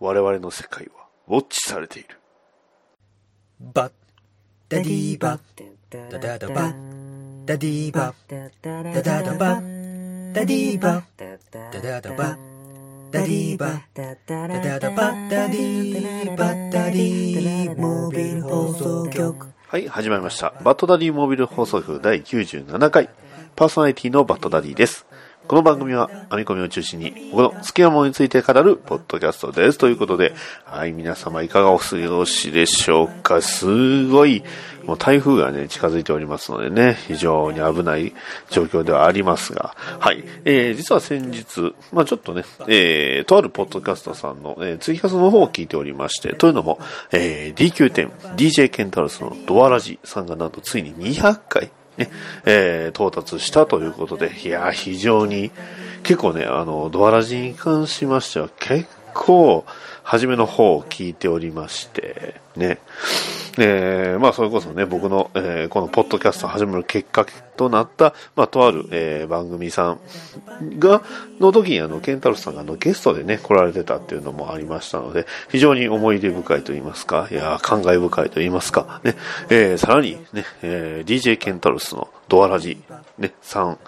我々の世界はウォッチされている。バッダディーバッダダダバダディーバッダダダバダディーバッダダダバダディーバッダダダバダディーバッダディーモービル放送局はい、始まりました。バッドダディモービル放送局第97回。パーソナリティのバッドダディです。この番組は編み込みを中心に僕の好きなものについて語るポッドキャストです。ということで、はい、皆様いかがお過ごしでしょうかすごい、もう台風がね、近づいておりますのでね、非常に危ない状況ではありますが、はい、えー、実は先日、まあちょっとね、えー、とあるポッドキャストさんの、えー、ツイキャスの方を聞いておりまして、というのも、えー、DQ10、DJ ケンタロスのドアラジさんがなんとついに200回、ね、えー、到達したということで、いや、非常に、結構ね、あの、ドアラジに関しましては、結構、初めの方を聞いておりまして、ね。えー、まあ、それこそね、僕の、えーこのポッドキャストを始める結果となった、まあ、とある、えー番組さんが、の時にあの、ケンタロスさんがあの、ゲストでね、来られてたっていうのもありましたので、非常に思い出深いと言いますか、いや、感慨深いと言いますか、ね、えーさらにね、えー DJ ケンタロスのドアラジ、ね、さん、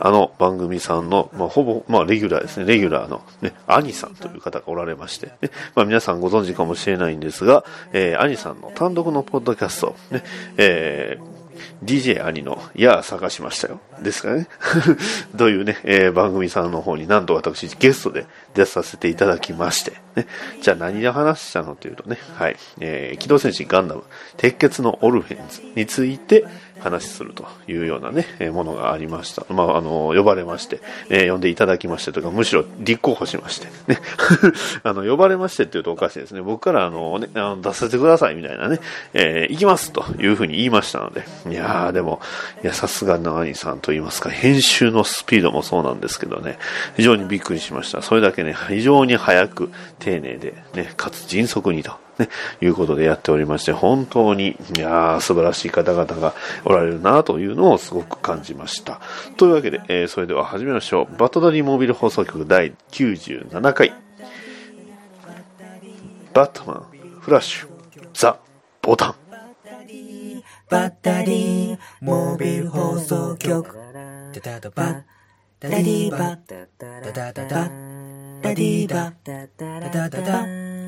あの番組さんの、まあ、ほぼ、まあ、レギュラーですね、レギュラーの、ね、アニさんという方がおられまして、ね、まあ、皆さんご存知かもしれないんですが、えー、アニさんの単独のポッドキャスト、ね、えー DJ 兄の、いや、探しましたよ。ですかね。というね、えー番組さんの方になんと私ゲストで出させていただきまして、ね。じゃあ何で話したのというとね、はい。えー機動戦士ガンダム、鉄血のオルフェンズについて話するというようなね、えものがありました。まあ、あの、呼ばれまして、え呼んでいただきましてというか、むしろ立候補しまして、ね。あの、呼ばれましてって言うとおかしいですね。僕からあの、ね、あの出させてくださいみたいなね、えー行きますというふうに言いましたので、いやーでも、いや、さすがの兄さんと言いますか、編集のスピードもそうなんですけどね、非常にびっくりしました。それだけね、非常に早く、丁寧で、ね、かつ迅速にと。ね、いうことでやっておりまして、本当に、いやー、素晴らしい方々がおられるなというのをすごく感じました。というわけで、えーそれでは始めましょう。バトダディモービル放送局第97回。バットマン、フラッシュ、ザ、ボタン。バッダディーモービル放送局ダダダバダディーバダダダダダディーバダダダダ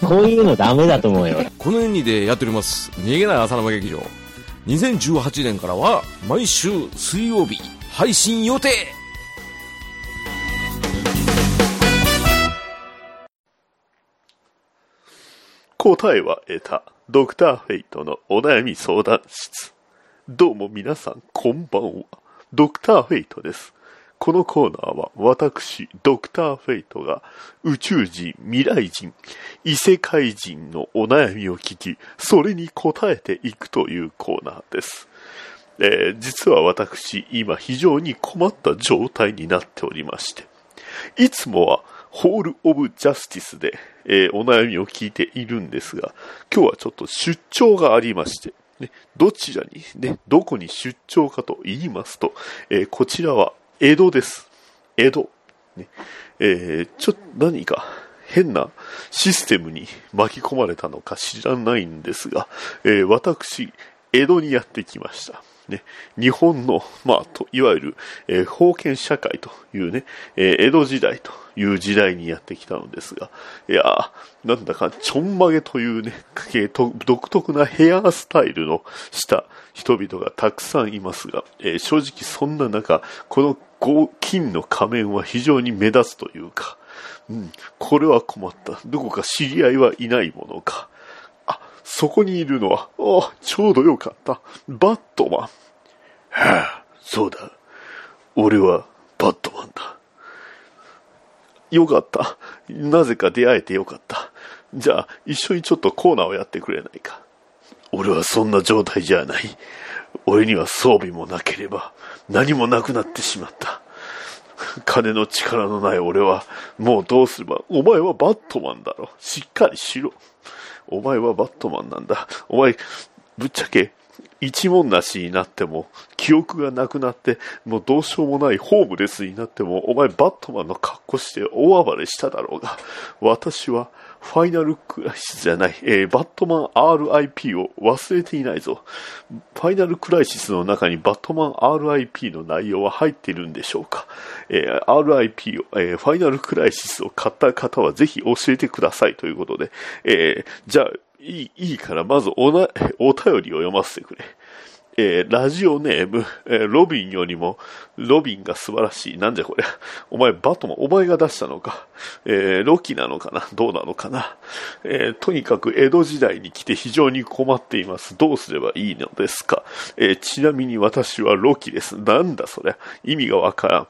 こういうのダメだと思うよ。この2でやっております逃げない浅沼劇場2018年からは毎週水曜日配信予定答えは得た。ドクターフェイトのお悩み相談室。どうも皆さん、こんばんは。ドクターフェイトです。このコーナーは私、ドクターフェイトが宇宙人、未来人、異世界人のお悩みを聞き、それに答えていくというコーナーです。えー実は私、今非常に困った状態になっておりまして、いつもはホール・オブ・ジャスティスで、えーお悩みを聞いているんですが、今日はちょっと出張がありまして、ね、どちらに、ね、どこに出張かと言いますと、えーこちらは江戸です。江戸。ねえーちょっと何か変なシステムに巻き込まれたのか知らないんですが、えー私、江戸にやってきました。ね、日本の、まあ、と、いわゆる、えー封建社会というね、えー江戸時代という時代にやってきたのですが、いやなんだか、ちょんまげというね、えーと独特なヘアスタイルのした人々がたくさんいますが、えー正直そんな中、この金の仮面は非常に目立つというか、うん、これは困った。どこか知り合いはいないものか。あ、そこにいるのは、あちょうどよかった。バットマン。はあ、そうだ。俺はバットマンだ。よかった。なぜか出会えてよかった。じゃあ、一緒にちょっとコーナーをやってくれないか。俺はそんな状態じゃない。俺には装備もなければ何もなくなってしまった。金の力のない俺はもうどうすれば、お前はバットマンだろ。しっかりしろ。お前はバットマンなんだ。お前、ぶっちゃけ、一文なしになっても、記憶がなくなって、もうどうしようもないホームレスになっても、お前バットマンの格好して大暴れしただろうが、私はファイナルクライシスじゃない、えーバットマン RIP を忘れていないぞ。ファイナルクライシスの中にバットマン RIP の内容は入っているんでしょうか、えー RIP を、えーファイナルクライシスを買った方はぜひ教えてくださいということで、えーじゃあ、いい、いいから、まずおな、お便りを読ませてくれ。えーラジオネーム、えーロビンよりも、ロビンが素晴らしい。なんじゃこれ。お前、バトマン、お前が出したのか。えーロキなのかなどうなのかな、えとにかく江戸時代に来て非常に困っています。どうすればいいのですか、えちなみに私はロキです。なんだそれ。意味がわからん。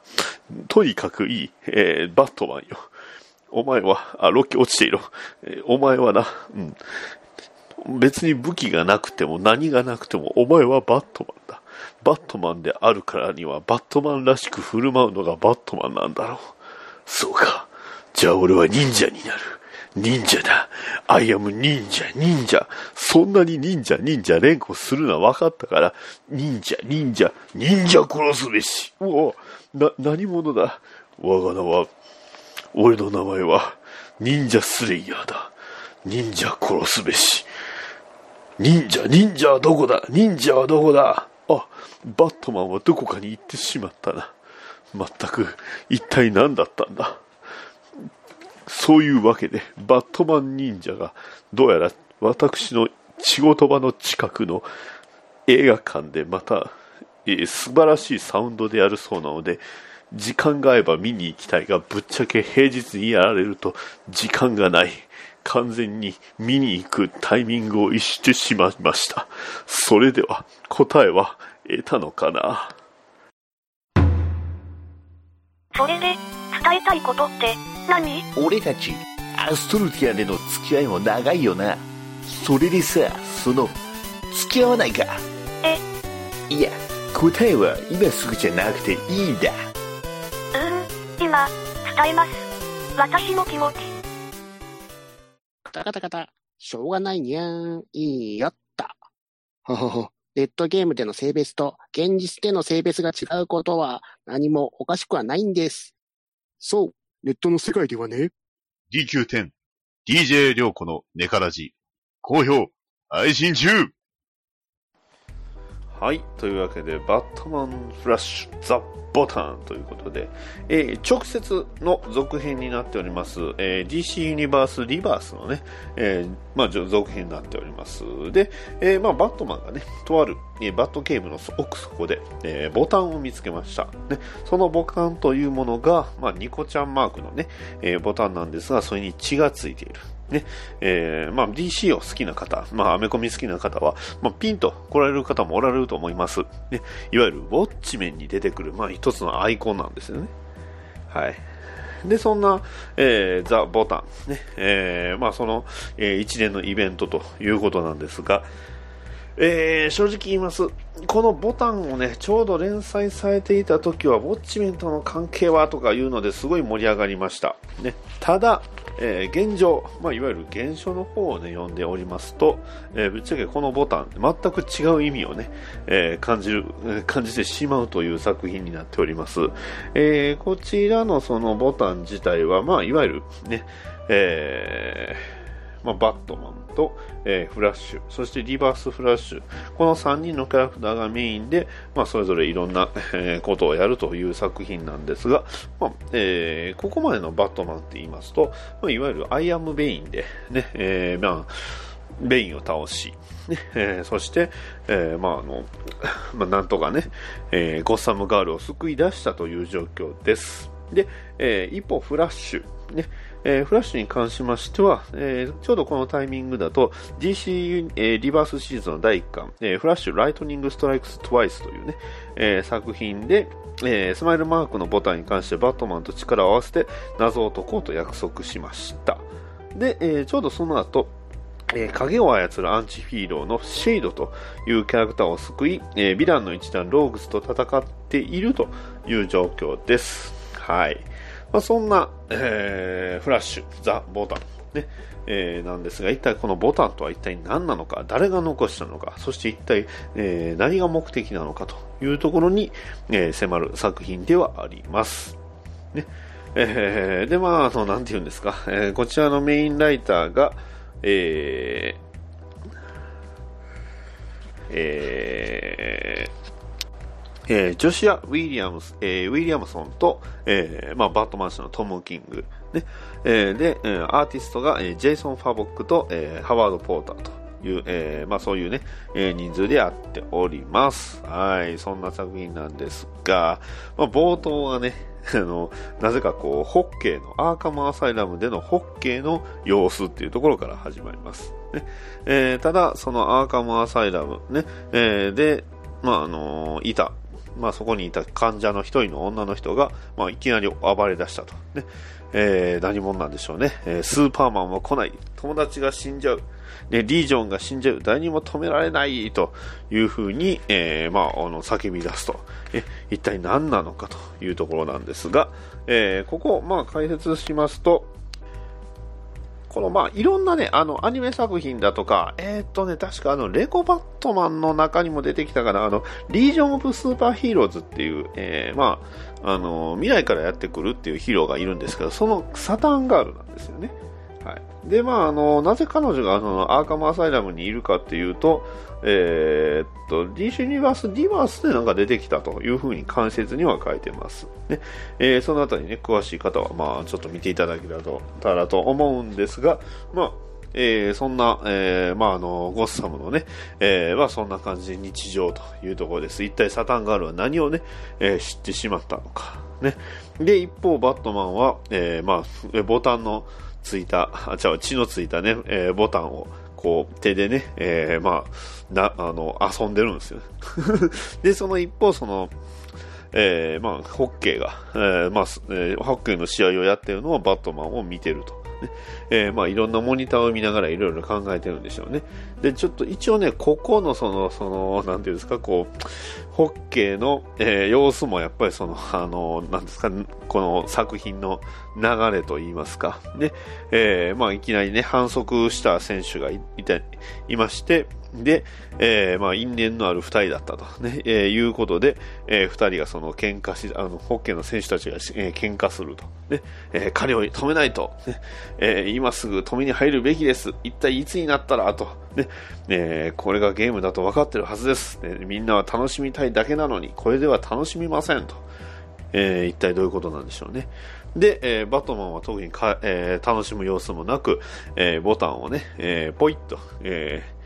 とにかくいい、えバットマンよ。お前は、あ、ロキ落ちている。えーお前はな、うん。別に武器がなくても何がなくてもお前はバットマンだ。バットマンであるからにはバットマンらしく振る舞うのがバットマンなんだろう。そうか。じゃあ俺は忍者になる。忍者だ。アイアム忍者、忍者。そんなに忍者、忍者連呼するのは分かったから、忍者、忍者、忍者殺すべし。うおな、何者だ？我が名は、俺の名前は、忍者スレイヤーだ。忍者殺すべし。忍者、忍者はどこだ？忍者はどこだ？あ、バットマンはどこかに行ってしまったな。まったく、一体何だったんだ？そういうわけで、バットマン忍者が、どうやら私の仕事場の近くの映画館でまた、えー素晴らしいサウンドでやるそうなので、時間が合えば見に行きたいが、ぶっちゃけ平日にやられると時間がない。完全に見に行くタイミングを逸してしまいました。それでは答えは得たのかな？それで、伝えたいことって何？俺たちアストルティアでの付き合いも長いよなそれでさその付き合わないかえ、いや答えは今すぐじゃなくていいんだうーん、今、伝えます。私の気持ち。カタカタカタ。しょうがないにゃーん。いいよった。ほほほ。ネットゲームでの性別と現実での性別が違うことは何もおかしくはないんです。そう。ネットの世界ではね。DQ10、DJ 涼子のネカラジ、好評、配信中はい。というわけで、バットマンフラッシュザ・ボタンということで、えー直接の続編になっております、えー DC ユニバースリバースのね、えーまあ、続編になっております。で、えまあ、バットマンがね、とある、えバットケーブの奥底で、えボタンを見つけました。ね、そのボタンというものが、まあ、ニコちゃんマークのね、えボタンなんですが、それに血がついている。ね、えーまあ、DC を好きな方、まあ、アメコミ好きな方は、まあ、ピンと来られる方もおられると思います。ね、いわゆるウォッチメンに出てくる、まあ、一つのアイコンなんですよね。はい。で、そんな、えーザ・ボタン、ね、えーまあ、その、えー一連のイベントということなんですが、えー正直言います。このボタンをね、ちょうど連載されていた時は、ウォッチメンとの関係はとかいうのですごい盛り上がりました。ね、ただ、えー現状、まあ、いわゆる現象の方をね、読んでおりますと、えーぶっちゃけこのボタン、全く違う意味をね、え感じる、感じてしまうという作品になっております。えこちらのそのボタン自体は、まあ、いわゆるね、えーまあ、バットマンと、えーフラッシュ、そしてリバースフラッシュ、この3人のキャラクターがメインで、まあ、それぞれいろんな、えーことをやるという作品なんですが、まあえーここまでのバットマンって言いますと、ま、いわゆる I Am Bane で、ねえーまあ、ベインを倒し、ねえーそして、えーまああのまあ、なんとかね、えーゴッサムガールを救い出したという状況です。で、えー一方、フラッシュ、ねえーフラッシュに関しましては、えーちょうどこのタイミングだと DC、えーリバースシリーズの第1巻、えーフラッシュ Lightning Strikes Twice というね、えー作品で、えースマイルマークのボタンに関してバットマンと力を合わせて謎を解こうと約束しました。で、えーちょうどその後、えー影を操るアンチヒーローのシェイドというキャラクターを救い、えーヴィランの一団ローグスと戦っているという状況です。はい。まあ、そんな、えーフラッシュ、ザ・ボタン、ね、えーなんですが、一体このボタンとは一体何なのか、誰が残したのか、そして一体、えー何が目的なのかというところに、えー迫る作品ではあります。ね。えーで、まあ、あの、なんて言うんですか、えーこちらのメインライターが、えーえーえージョシア・ウィリアムス、えーウィリアムソンと、えーまあ、バットマン氏のトム・キング、ね。えーで、アーティストが、えージェイソン・ファボックと、えーハワード・ポーターという、えーまあ、そういうね、えー人数でやっております。はい、そんな作品なんですが、まあ、冒頭はね、あの、なぜかこう、ホッケーの、アーカムアサイラムでのホッケーの様子っていうところから始まります。ね。えーただ、そのアーカムアサイラムね、えーで、まあ、あのいた、まあ、そこにいた患者の一人の女の人が、まあ、いきなり暴れ出したと。ねえー何者なんでしょうね、えースーパーマンは来ない。友達が死んじゃう。ね、リージョンが死んじゃう。誰にも止められない。というふうに、えーまあ、あの、叫び出すと。え、一体何なのかというところなんですが、えここ、まあ、解説しますと、このまあいろんなね、あのアニメ作品だとか、えーっとね、確かあのレゴバットマンの中にも出てきたかな、あのリージョン・オブ・スーパーヒーローズっていう、えーまあ、あの未来からやってくるっていうヒーローがいるんですけど、そのサタンガールなんですよね。はい、で、まあ、あのなぜ彼女がそのアーカム・アサイラムにいるかっていうと、えーっと、DC ユニバース・ディバースでなんか出てきたというふうに関節には書いてます。ねえーそのあたりね、詳しい方は、まあ、ちょっと見ていただけたらと思うんですが、まあ、えーそんな、えーまあ、あの、ゴッサムのね、えーまあ、そんな感じで日常というところです。一体サタンガールは何をね、えー知ってしまったのか。ね。で、一方、バットマンは、えーまあ、ボタンのついた、あ、違う、血のついたね、えーボタンを、こう、手でね、えーまあ、な、あの、遊んでるんですよ。で、その一方、その、えーまあ、ホッケーが、えーまあえーホッケーの試合をやってるのはバットマンを見てると。ね えーまあ、いろんなモニターを見ながらいろいろ考えてるんでしょうね。で、ちょっと一応ね、ここのその、その、なんていうんですか、こう、ホッケーの、えー様子もやっぱりその、あの、なんですか、この作品の流れといいますか、ね、えーまあ、いきなりね、反則した選手がいいていまして、で、えーまあ、因縁のある二人だったと、ね、えーいうことで、えー二人がその喧嘩し、あの、ホッケーの選手たちが、えー喧嘩すると。ね、えー彼を止めないと、ねえー今すぐ止めに入るべきです。一体いつになったら、と、ね、えーこれがゲームだと分かってるはずです、ね。みんなは楽しみたいだけなのに、これでは楽しみませんと。えー一体どういうことなんでしょうね。で、えーバトマンは特にか、えー楽しむ様子もなく、えーボタンをね、えーポイッと、えー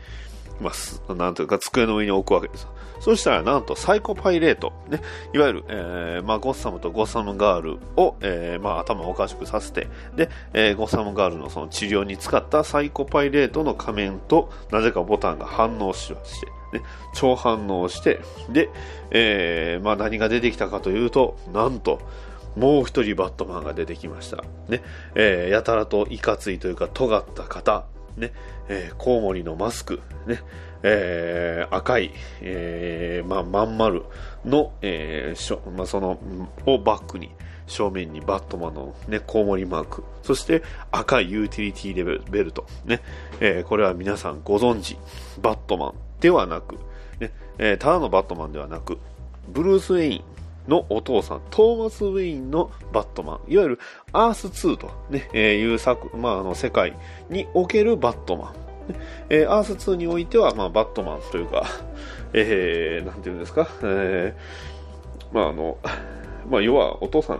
まあ、すなんというか机の上に置くわけです。そしたらなんとサイコパイレート、ね、いわゆる、えーまあ、ゴッサムとゴッサムガールを、えーまあ、頭をおかしくさせて、で、えーゴッサムガールのその治療に使ったサイコパイレートの仮面となぜかボタンが反応しまして、ね、超反応して、で、えーまあ、何が出てきたかというと、なんと、もう一人バットマンが出てきました。ね、えーやたらといかついというか尖った方、ね、えーコウモリのマスク、ね、えー赤い、えーまあ、まん丸の、えーしょまあ、その、をバックに、正面にバットマンの、ね、コウモリマーク、そして赤いユーティリティレベルト、ね、えーこれは皆さんご存知、バットマンではなく、ね、えーただのバットマンではなく、ブルース・ウェインのお父さん、トーマス・ウェインのバットマン、いわゆるアース2と、いう作、まあ、あの世界におけるバットマン。えーアース2においては、まあ、バットマンというか、えー、なんていうんですか、えーまああの、まあ、要はお父さん、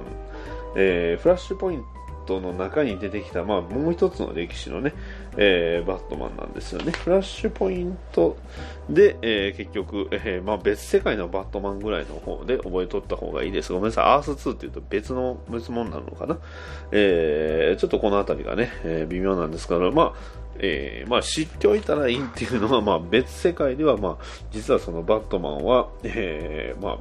えーフラッシュポイントトの中に出てきた、まあ、もう一つの歴史のね、えーバットマンなんですよね。フラッシュポイントで、えー結局、えーまあ、別世界のバットマンぐらいの方で覚えとった方がいいです。ごめんなさい。アース2って言うと別の、別物なのかな。えーちょっとこの辺りがね、えー微妙なんですけど、まあ、えーまあ、知っておいたらいいっていうのは、まあ、別世界では、まあ、実はそのバットマンは、えーまあ、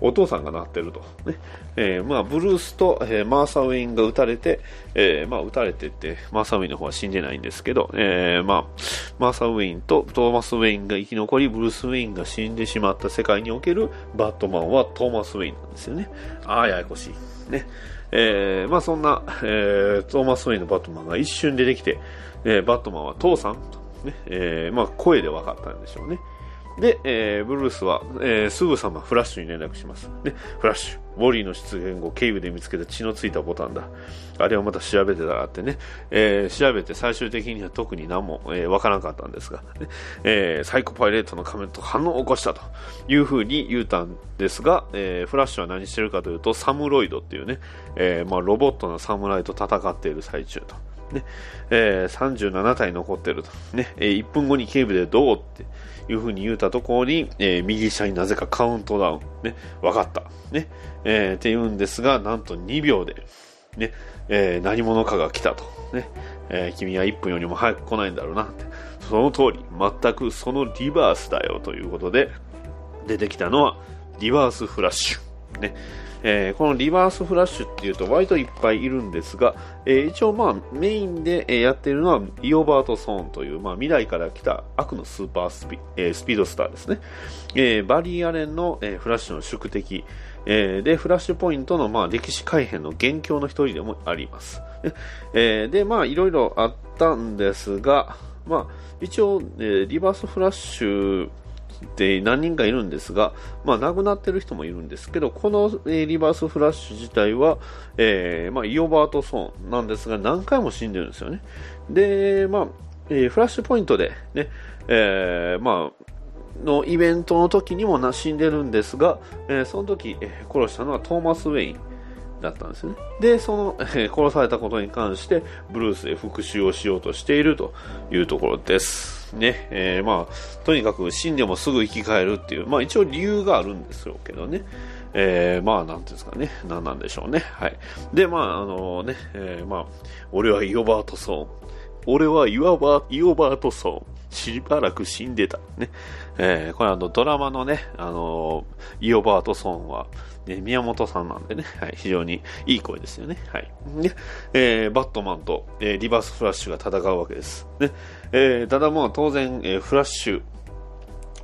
お父さんがなってると。ね。えーまあ、ブルースと、えーマーサ・ウェインが撃たれて、えーまあ、撃たれてって、マーサ・ウェインの方は死んでないんですけど、えーまあ、マーサ・ウェインとトーマス・ウェインが生き残り、ブルース・ウェインが死んでしまった世界におけるバットマンはトーマス・ウェインなんですよね。ああ、ややこしい。ね。えーまあ、そんな、えートーマス・ウェインのバットマンが一瞬出てきて、えーバットマンは父さんと、ねえーまあ、声で分かったんでしょうね。で、えーブルースは、えーすぐさまフラッシュに連絡します。ね、フラッシュ、ウォリーの出現後、警部で見つけた血のついたボタンだ。あれをまた調べてたらってね、えー調べて最終的には特に何も、えーわからなかったんですが、ねえーサイコパイレートの仮面と反応を起こしたというふうに言うたんですが、えーフラッシュは何してるかというと、サムロイドっていうね、えーまあ、ロボットの侍と戦っている最中と。ね。えー37体残ってると、ね。えー1分後に警部でどうっていう風に言うたところに、えー右下になぜかカウントダウン、ね、分かった、ね。えーって言うんですが、なんと2秒で、ね。えー何者かが来たと、ね。えー君は1分よりも早く来ないんだろうなって、その通り、全くそのリバースだよということで、出てきたのはリバースフラッシュ。ね。えーこのリバースフラッシュっていうと割といっぱいいるんですが、えー一応まあメインでやっているのはイオバート・ソーンという、まあ、未来から来た悪のスーパースピ,、えースピードスターですね、えーバリー・アレンの、えーフラッシュの宿敵、えーでフラッシュポイントの、まあ、歴史改変の元凶の一人でもあります、えーでまあいろいろあったんですが、まあ、一応、えーリバースフラッシュで何人かいるんですが、まあ、亡くなってる人もいるんですけど、この、えーリバースフラッシュ自体は、えーまあ、イオバート・ソンなんですが、何回も死んでるんですよね。で、まあ、えーフラッシュポイントで、ね、えーまあ、のイベントの時にも死んでるんですが、えーその時、えー殺したのはトーマス・ウェインだったんですね。で、その、えー殺されたことに関して、ブルースへ復讐をしようとしているというところです。ね、えーまあ、とにかく死んでもすぐ生き返るっていう、まあ一応理由があるんですよけどね。えーまあ、なんていうんですかね。なんなんでしょうね。はい。で、まあ、あのね、えーまあ、俺はイオバートソン。俺はイワバイオバートソン。しばらく死んでた。ね。えーこれあの、ドラマのね、あのイオバートソンは、ね、宮本さんなんでね、はい、非常にいい声ですよね。はい。で、えーバットマンと、えーリバースフラッシュが戦うわけです。ね。えーただまあ当然、えーフラッシュ、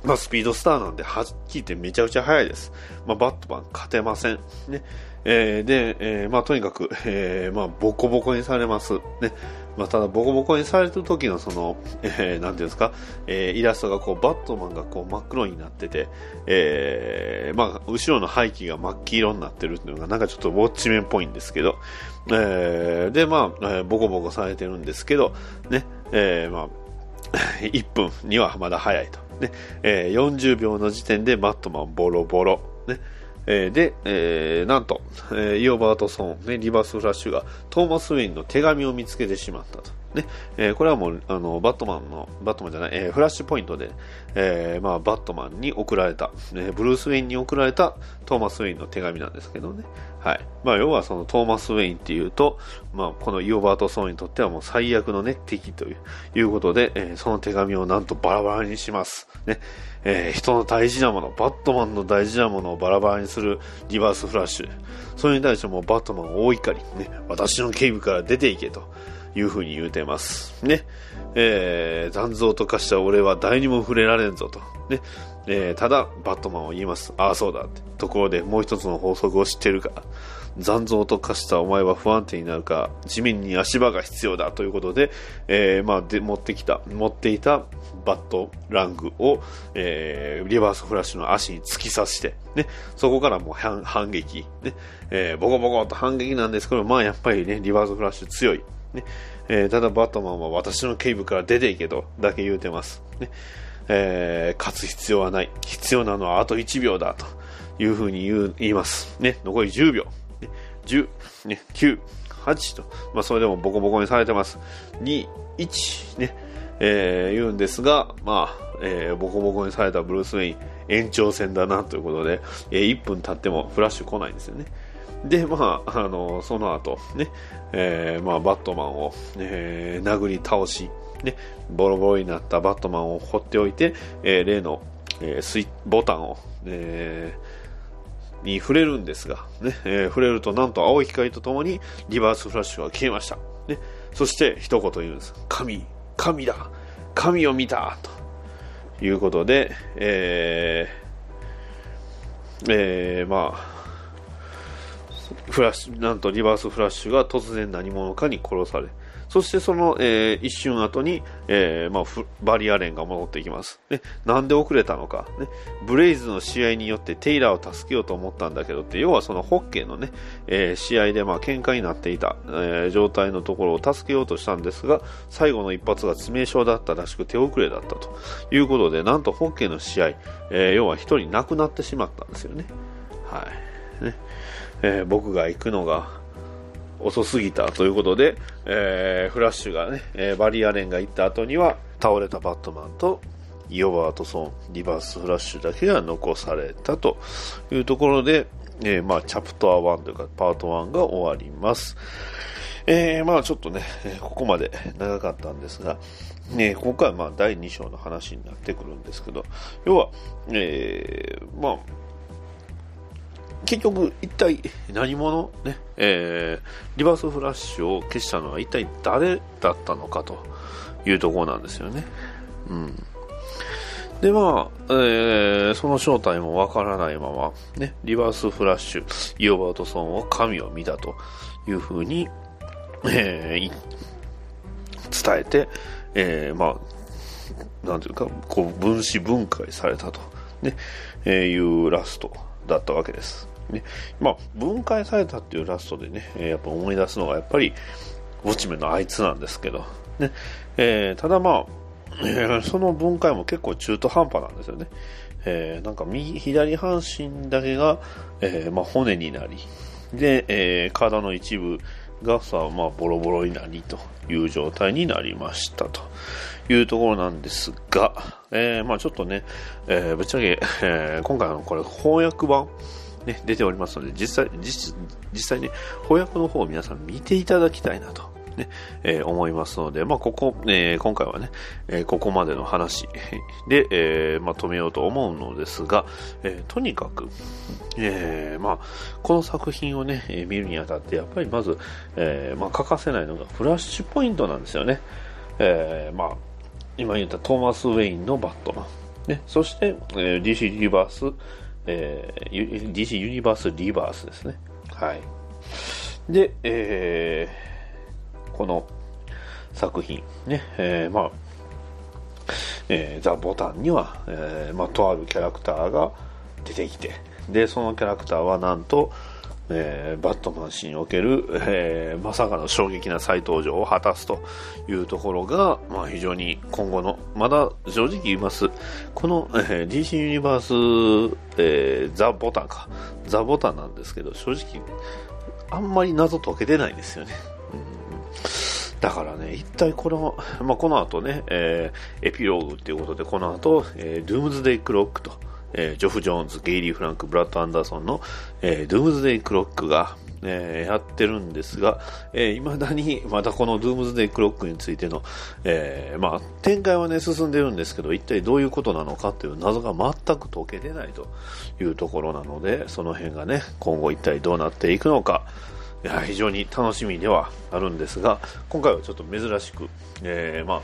まあ、スピードスターなんで、はっきり言ってめちゃくちゃ速いです。まあ、バットマン勝てません。ね。えーで、えーまあ、とにかく、えーまあ、ボコボコにされます。ね。まあ、ただ、ボコボコにされてる時のその、えーなんていうんですか、えーイラストがこう、バットマンがこう、真っ黒になってて、えーまあ、後ろの背景が真っ黄色になってるっていうのが、なんかちょっとウォッチメンっぽいんですけど、えーで、まあ、えーボコボコされてるんですけど、ね、えーまあ、1分にはまだ早いと。ねえー40秒の時点でバットマンボロボロ。ねえーで、えーなんと、えーイオバートソン、ね、リバースフラッシュがトーマス・ウェインの手紙を見つけてしまったと。ねえーこれはもうあのバットマンの、バットマンじゃない、えーフラッシュポイントで、えーまあ、バットマンに送られた、ね、ブルース・ウェインに送られたトーマス・ウェインの手紙なんですけどね。はい。まあ、要はそのトーマス・ウェインっていうと、まあ、このイオバート・ソンにとってはもう最悪のね、敵といういうことで、えその手紙をなんとバラバラにします。ね。え人の大事なもの、バットマンの大事なものをバラバラにするリバースフラッシュ。それに対してもバットマン大怒り。ね。私の警備から出ていけと。いう風に言うてます。ね。えー、残像と化した俺は誰にも触れられんぞと。ね。えーただ、バットマンは言います。ああ、そうだって。ところで、もう一つの法則を知ってるか。残像と化したお前は不安定になるか、地面に足場が必要だということで、えーまあ、で、持ってきた、持っていたバットラングを、えーリバースフラッシュの足に突き刺して、ね、そこからもう反反撃、ね、えーボコボコと反撃なんですけど、まあやっぱりね、リバースフラッシュ強い。ねえーただバットマンは私の警部から出ていけとだけ言うてます。ねえー勝つ必要はない。必要なのはあと1秒だというふうに言う言います。ね、残り10秒。ね、10、ね、9、8と、まあそれでもボコボコにされてます。2、1、ね、えー言うんですが、まあ、えーボコボコにされたブルース・ウェイン延長戦だなということで、えー1分経ってもフラッシュ来ないんですよね。で、まあ、あの、その後、ね、えーまあ、バットマンを、えー殴り倒し、ね、ボロボロになったバットマンを放っておいて、えー例の、えースイボタンを、えーに触れるんですが、ね、えー触れるとなんと青い光とともにリバースフラッシュが消えました。ね、そして一言言うんです。神、神だ神を見たということで、えーえーまあ、フラッシュ、なんとリバースフラッシュが突然何者かに殺され、そしてその、えー一瞬後に、えーまあ、バリアレンが戻っていきます。ね、なんで遅れたのか、ね。ブレイズの試合によってテイラーを助けようと思ったんだけどって、要はそのホッケーのね、えー試合でまあ喧嘩になっていた、え状態のところを助けようとしたんですが、最後の一発が致命傷だったらしく手遅れだったということで、なんとホッケーの試合、え要は一人亡くなってしまったんですよね。はい。ね。えー僕が行くのが遅すぎたということで、えーフラッシュがね、えーバリアレンが行った後には倒れたバットマンとイオバートソン、リバースフラッシュだけが残されたというところで、えーまあ、チャプター1というかパート1が終わります。えーまあちょっとね、ここまで長かったんですが、ね、ここからまあ第2章の話になってくるんですけど、要は、えーまあ、結局、一体何者、ねえーリバースフラッシュを消したのは一体誰だったのかというところなんですよね。うん。で、まあ、えーその正体もわからないまま、ね、リバースフラッシュ、イオバートソンを神を見たというふうに、えー伝えて、えーまあ、なんていうか、こう、分子分解されたと、ね、えーいうラストだったわけです。ね、まあ、分解されたっていうラストでね、えやっぱ思い出すのが、やっぱり、ウォッチメのあいつなんですけど、ね、えーただまあ、え ーその分解も結構中途半端なんですよね。えーなんか右、左半身だけが、えーまあ、骨になり、で、えー体の一部がさ、まあ、ボロボロになりという状態になりましたと。いうところなんですが、えーまあちょっとね、えーぶっちゃけ、えー今回のこれ翻訳版、ね、出ておりますので、実際、実実際ね、翻訳の方を皆さん見ていただきたいなと。ね、えー思いますので、まあ、ここ、えー今回はね、えーここまでの話 で、えまあ、止めようと思うのですが、えとにかく、えまあ、この作品をね、見るにあたって、やっぱりまず、えま、欠かせないのがフラッシュポイントなんですよね。えま、今言ったトーマス・ウェインのバットマン。ね、そして、えー DC ユニバース、えー DC ユニバースリバースですね。はい。で、えーこの作品、ね、えーまあ、えーザ・ボタンには、えーまあ、とあるキャラクターが出てきて、で、そのキャラクターはなんと、えーバットマン氏における、えーまさかの衝撃な再登場を果たすというところが、まあ、非常に今後の、まだ正直言います、この、えー DC ユニバース、えーザ・ボタンか、ザ・ボタンなんですけど、正直、あんまり謎解けてないですよね。だからね、一体この、まあ、この後ね、えーエピローグということで、この後、えードゥームズデイクロックと、えージョフ・ジョーンズ、ゲイリー・フランク、ブラッド・アンダーソンの、えードゥームズデイクロックが、えーやってるんですが、えー未だに、またこのドゥームズデイクロックについての、えーまあ、展開はね、進んでるんですけど、一体どういうことなのかっていう謎が全く解けてないというところなので、その辺がね、今後一体どうなっていくのか、いや非常に楽しみではあるんですが今回はちょっと珍しく、えーまあ、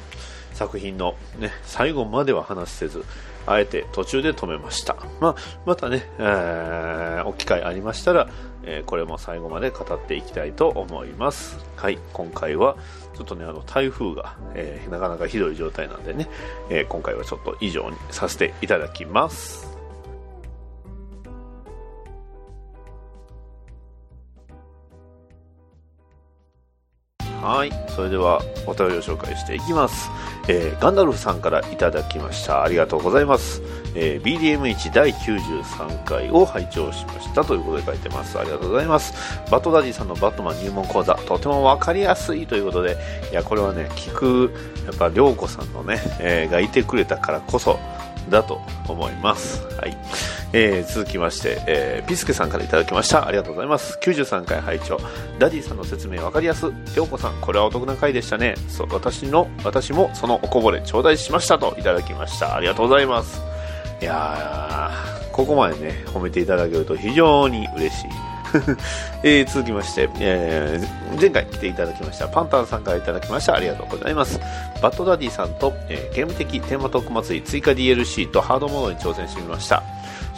作品の、ね、最後までは話せずあえて途中で止めました、まあ、またね、えーお機会ありましたら、えーこれも最後まで語っていきたいと思います。はい今回はちょっとねあの台風が、えーなかなかひどい状態なんでね、え今回はちょっと以上にさせていただきます。はい。それでは、お便りを紹介していきます。えーガンダルフさんからいただきました。ありがとうございます。えー BDM1 第93回を拝聴しましたということで書いてます。ありがとうございます。バトダディさんのバットマン入門講座、とてもわかりやすいということで、いや、これはね、聞く、やっぱ、りょうこさんのね、えーがいてくれたからこそ、だと思います。はい。えー続きまして、えーピスケさんからいただきました。ありがとうございます。93回拝聴ダディさんの説明わかりやす。りょうこさん、これはお得な回でしたね。そう、私の、私もそのおこぼれ頂戴しましたといただきました。ありがとうございます。いやここまでね、褒めていただけると非常に嬉しい。えー、続きまして、えー、前回来ていただきましたパンタンさんからいただきましたありがとうございますバッドダディさんと、えーゲーム的テーマトーク祭り追加 DLC とハードモードに挑戦してみました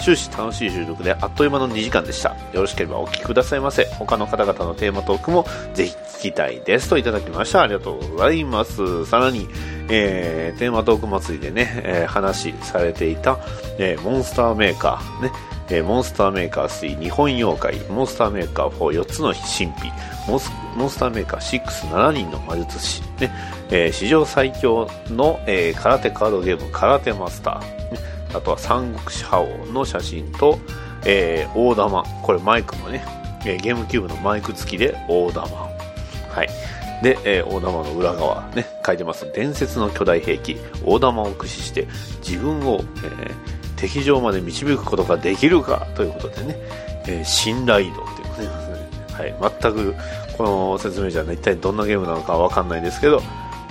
終始楽しい収録であっという間の2時間でした。よろしければお聞きくださいませ。他の方々のテーマトークもぜひ聞きたいです。といただきました。ありがとうございます。さらに、えーテーマトーク祭りでね、えー話されていた、えーモンスターメーカーね。えーモンスターメーカー3日本妖怪、モンスターメーカー44つの神秘、モンスモンスターメーカー67人の魔術師、ね。えー史上最強の、えー空手カードゲーム空手マスター、あとは三国志覇王の写真と、えー大玉、これマイクのね、えーゲームキューブのマイク付きで大玉。はい。で、えー大玉の裏側ね、書いてます。伝説の巨大兵器、大玉を駆使して自分を、えー敵場まで導くことができるかということでね、えー信頼度っていうのがね、はい、全くこの説明じゃね、一体どんなゲームなのかわかんないですけど、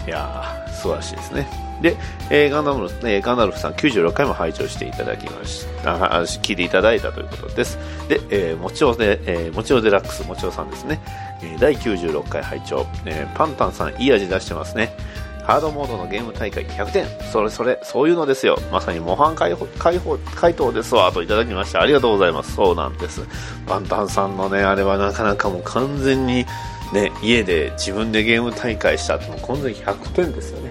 いやー、素晴らしいですね。で、えーガンダムの、えーガンダルフさん96回も拝聴していただきました、あ聞いていただいたということです。で、えー、もちおで、えーもちおデラックス、もちおさんですね。えー第96回拝聴、えーパンタンさんいい味出してますね。ハードモードのゲーム大会100点。それそれ、そういうのですよ。まさに模範解放、解放、回答ですわ。といただきました。ありがとうございます。そうなんです。パンタンさんのね、あれはなかなかもう完全に、ね、家で自分でゲーム大会したってもう完全に100点ですよね。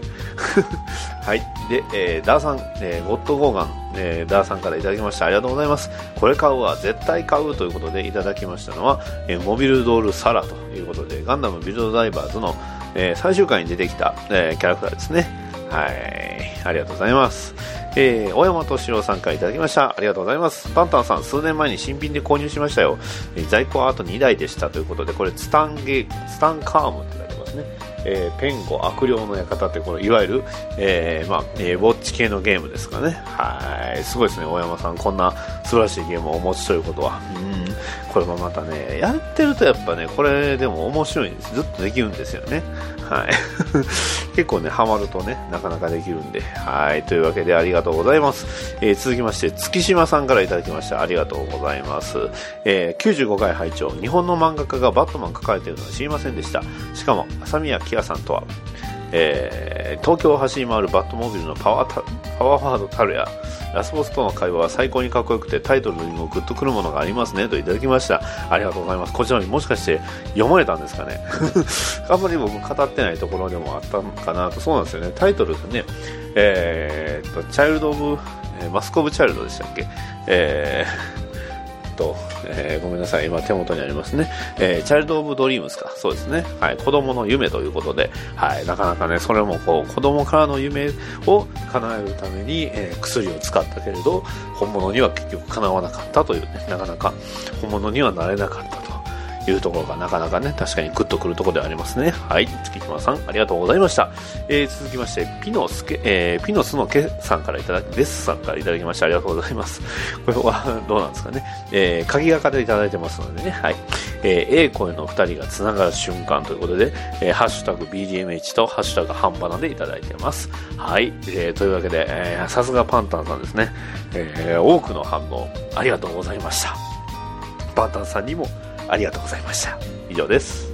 はい。で、えーダーさん、えーゴッドゴーガン、えーダーさんからいただきました。ありがとうございます。これ買うわ、絶対買うということでいただきましたのは、えーモビルドールサラということで、ガンダムビルドダイバーズの、えー最終回に出てきた、えーキャラクターですね。はい。ありがとうございます。えー、大山敏郎さんからいただきました。ありがとうございます。パンタンさん、数年前に新品で購入しましたよ。えー在庫はあと2台でしたということで、これ、ツタンゲ、ツタンカームって書いてますね。えーペンゴ悪霊の館ってこのいわゆる、えーまあえーウォッチ系のゲームですかねはいすごいですね大山さんこんな素晴らしいゲームをお持ちということはうんこれもまたねやってるとやっぱねこれでも面白いんです。ずっとできるんですよね。はい。結構ねハマるとねなかなかできるんで。はい。というわけでありがとうございます、えー続きまして月島さんからいただきました。ありがとうございます、えー95回拝聴。日本の漫画家がバットマン描かれてるのは知りませんでした。しかも朝宮キアさんとは、えー東京を走り回るバットモービルのパワータパワーワードたるやラスボスとの会話は最高にかっこよくてタイトルにもグッとくるものがありますねといただきました。ありがとうございます。こちらにもしかして読まれたんですかね？あんまり僕語ってないところでもあったのかなと。そうなんですよね。タイトルがねえーっとチャイルド・オブ、えーマスコブ・チャイルドでしたっけ？えーと、えーごめんなさい、今手元にありますね。えーチャイルド・オブ・ドリームスか。そうですね。はい。子供の夢ということで、はい。なかなかね、それもこう、子供からの夢を叶えるために、えー薬を使ったけれど、本物には結局叶わなかったというね、なかなか本物にはなれなかったと。いうところがなかなかね、確かにグッとくるところではありますね。はい。月島さん、ありがとうございました。えー続きまして、ピノスケ、えーピノスのケさんからいただき、デスさんからいただきまして、ありがとうございます。これは、どうなんですかね。えー、鍵がかでいただいてますのでね、はい。えー、A 声の二人がつながる瞬間ということで、えーハッシュタグ BDMH とハッシュタグ半端なでいただいてます。はい。えーというわけで、えーさすがパンタンさんですね。えー多くの反応、ありがとうございました。パンタンさんにもありがとうございました。以上です。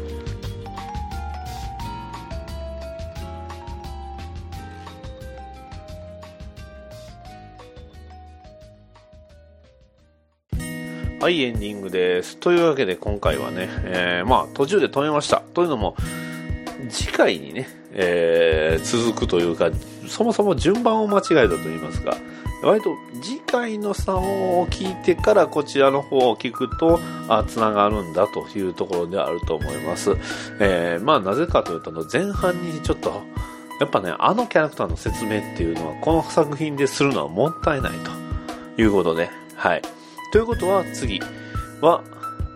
はい、エンディングです。というわけで今回はね、えーまあ途中で止めました。というのも、次回にね、えー続くというか、そもそも順番を間違えたと言いますか、割と次回の差を聞いてからこちらの方を聞くと、あ、つながるんだというところであると思います。えーまあなぜかというと、前半にちょっと、やっぱね、あのキャラクターの説明っていうのは、この作品でするのはもったいないということで、はい。ということは次は、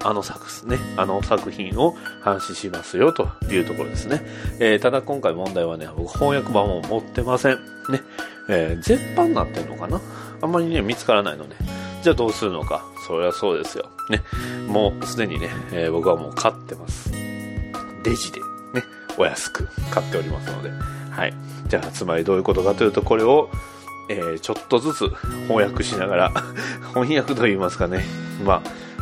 あの作すね、あの作品を話しますよというところですね。えーただ今回問題はね、僕翻訳版も持ってません。ね。えー絶版になってんのかな？あんまりね、見つからないので。じゃあどうするのか？それはそうですよ。ね。もうすでにね、えー僕はもう買ってます。デジでね、お安く買っておりますので。はい。じゃあ、つまりどういうことかというと、これをえーちょっとずつ翻訳しながら、翻訳と言いますかね、まあ、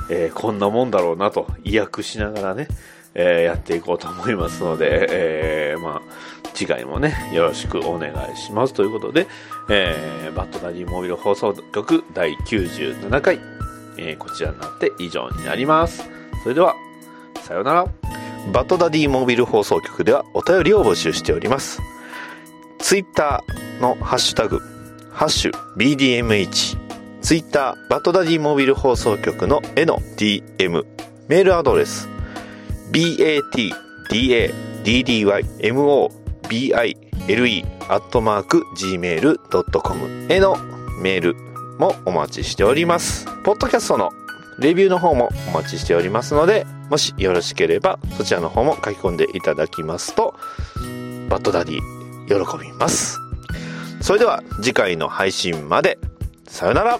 えーこんなもんだろうなと、意訳しながらね、えーやっていこうと思いますので、えーまあ、次回もね、よろしくお願いします。ということで、えーバッドダディモービル放送局第97回、えーこちらになって以上になります。それでは、さようなら。バットダディモビル放送局ではお便りを募集しております。ツイッターのハッシュタグ、ハッシュ BDMH、ツイッターバトダディモビル放送局の絵の DM、メールアドレス、batdaddymobile アットマーク gmail.com へのメールもお待ちしております。ポッドキャストのレビューの方もお待ちしておりますので、もしよろしければそちらの方も書き込んでいただきますと、バッドダディ喜びます。それでは次回の配信まで、さよなら。